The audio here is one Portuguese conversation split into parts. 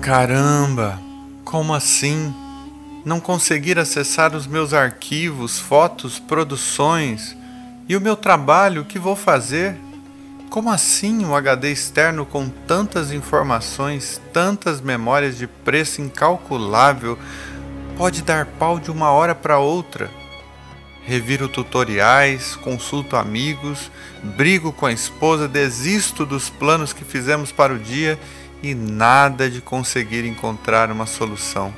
Caramba! Como assim? Não conseguir acessar os meus arquivos, fotos, produções e o meu trabalho, o que vou fazer? Como assim um HD externo com tantas informações, tantas memórias de preço incalculável pode dar pau de uma hora para outra? Reviro tutoriais, consulto amigos, brigo com a esposa, desisto dos planos que fizemos para o dia e nada de conseguir encontrar uma solução.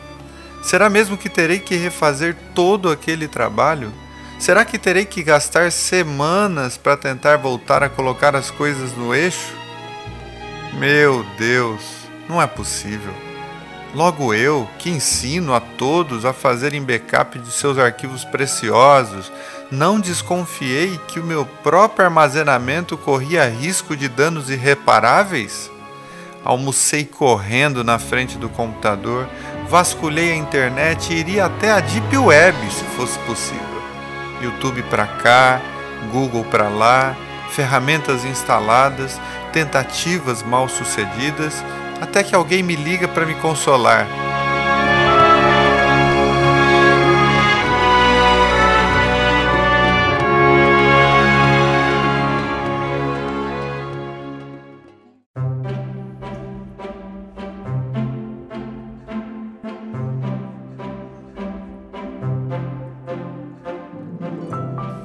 Será mesmo que terei que refazer todo aquele trabalho? Será que terei que gastar semanas para tentar voltar a colocar as coisas no eixo? Meu Deus, não é possível. Logo eu, que ensino a todos a fazerem backup de seus arquivos preciosos, não desconfiei que o meu próprio armazenamento corria risco de danos irreparáveis? Almocei correndo na frente do computador, vasculhei a internet e iria até a Deep Web se fosse possível. YouTube para cá, Google para lá, ferramentas instaladas, tentativas mal sucedidas, até que alguém me liga para me consolar.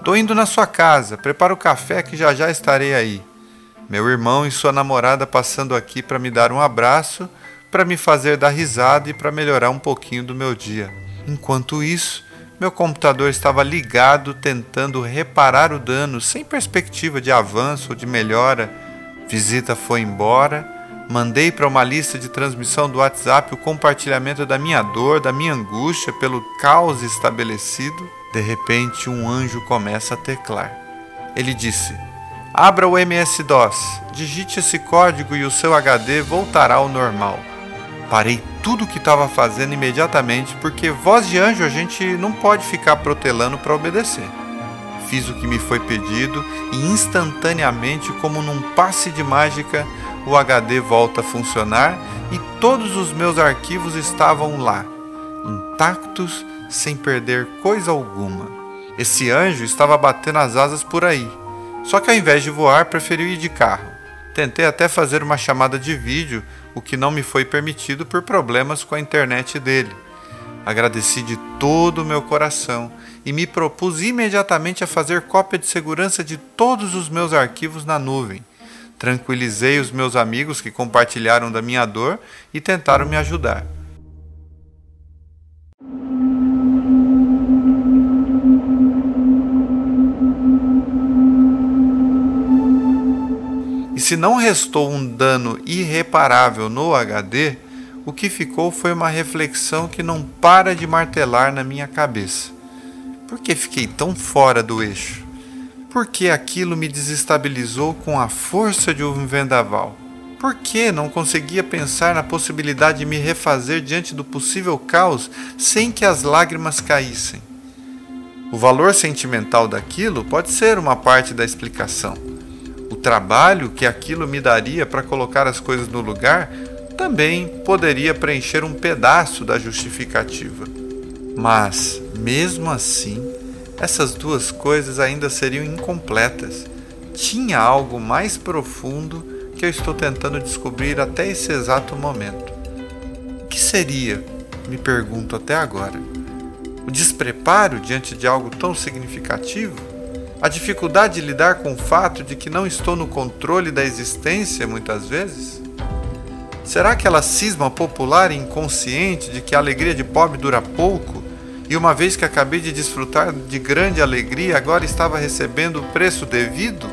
Tô indo na sua casa, prepara o café que já já estarei aí. Meu irmão e sua namorada passando aqui para me dar um abraço, para me fazer dar risada e para melhorar um pouquinho do meu dia. Enquanto isso, meu computador estava ligado tentando reparar o dano sem perspectiva de avanço ou de melhora. Visita foi embora. Mandei para uma lista de transmissão do WhatsApp o compartilhamento da minha dor, da minha angústia pelo caos estabelecido. De repente, um anjo começa a teclar. Ele disse: Abra o MS-DOS, digite esse código e o seu HD voltará ao normal. Parei tudo o que estava fazendo imediatamente, porque voz de anjo a gente não pode ficar protelando para obedecer. Fiz o que me foi pedido e instantaneamente, como num passe de mágica, o HD volta a funcionar e todos os meus arquivos estavam lá, intactos sem perder coisa alguma. Esse anjo estava batendo as asas por aí, só que ao invés de voar, preferiu ir de carro. Tentei até fazer uma chamada de vídeo, o que não me foi permitido por problemas com a internet dele. Agradeci de todo o meu coração e me propus imediatamente a fazer cópia de segurança de todos os meus arquivos na nuvem. Tranquilizei os meus amigos que compartilharam da minha dor e tentaram me ajudar. E se não restou um dano irreparável no HD, o que ficou foi uma reflexão que não para de martelar na minha cabeça. Por que fiquei tão fora do eixo? Por que aquilo me desestabilizou com a força de um vendaval? Por que não conseguia pensar na possibilidade de me refazer diante do possível caos sem que as lágrimas caíssem? O valor sentimental daquilo pode ser uma parte da explicação o trabalho que aquilo me daria para colocar as coisas no lugar também poderia preencher um pedaço da justificativa. Mas, mesmo assim, essas duas coisas ainda seriam incompletas. Tinha algo mais profundo que eu estou tentando descobrir até esse exato momento. O que seria? Me pergunto até agora. O despreparo diante de algo tão significativo? A dificuldade de lidar com o fato de que não estou no controle da existência muitas vezes? Será aquela cisma popular e inconsciente de que a alegria de pobre dura pouco e uma vez que acabei de desfrutar de grande alegria, agora estava recebendo o preço devido?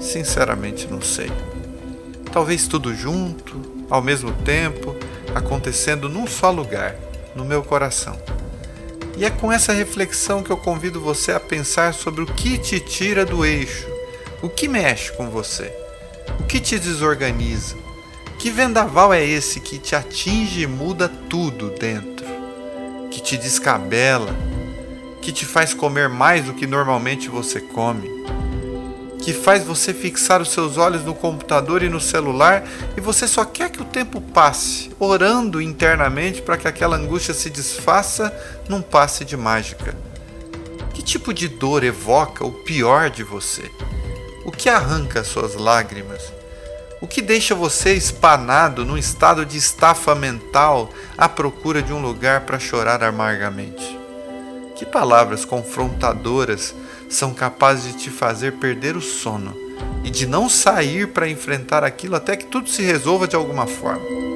Sinceramente, não sei. Talvez tudo junto, ao mesmo tempo, acontecendo num só lugar, no meu coração. E é com essa reflexão que eu convido você a pensar sobre o que te tira do eixo, o que mexe com você, o que te desorganiza. Que vendaval é esse que te atinge e muda tudo dentro? Te descabela, que te faz comer mais do que normalmente você come? que faz você fixar os seus olhos no computador e no celular e você só quer que o tempo passe, orando internamente para que aquela angústia se desfaça num passe de mágica? Que tipo de dor evoca o pior de você? O que arranca suas lágrimas? O que deixa você espanado num estado de estafa mental à procura de um lugar para chorar amargamente? Que palavras confrontadoras são capazes de te fazer perder o sono e de não sair para enfrentar aquilo até que tudo se resolva de alguma forma?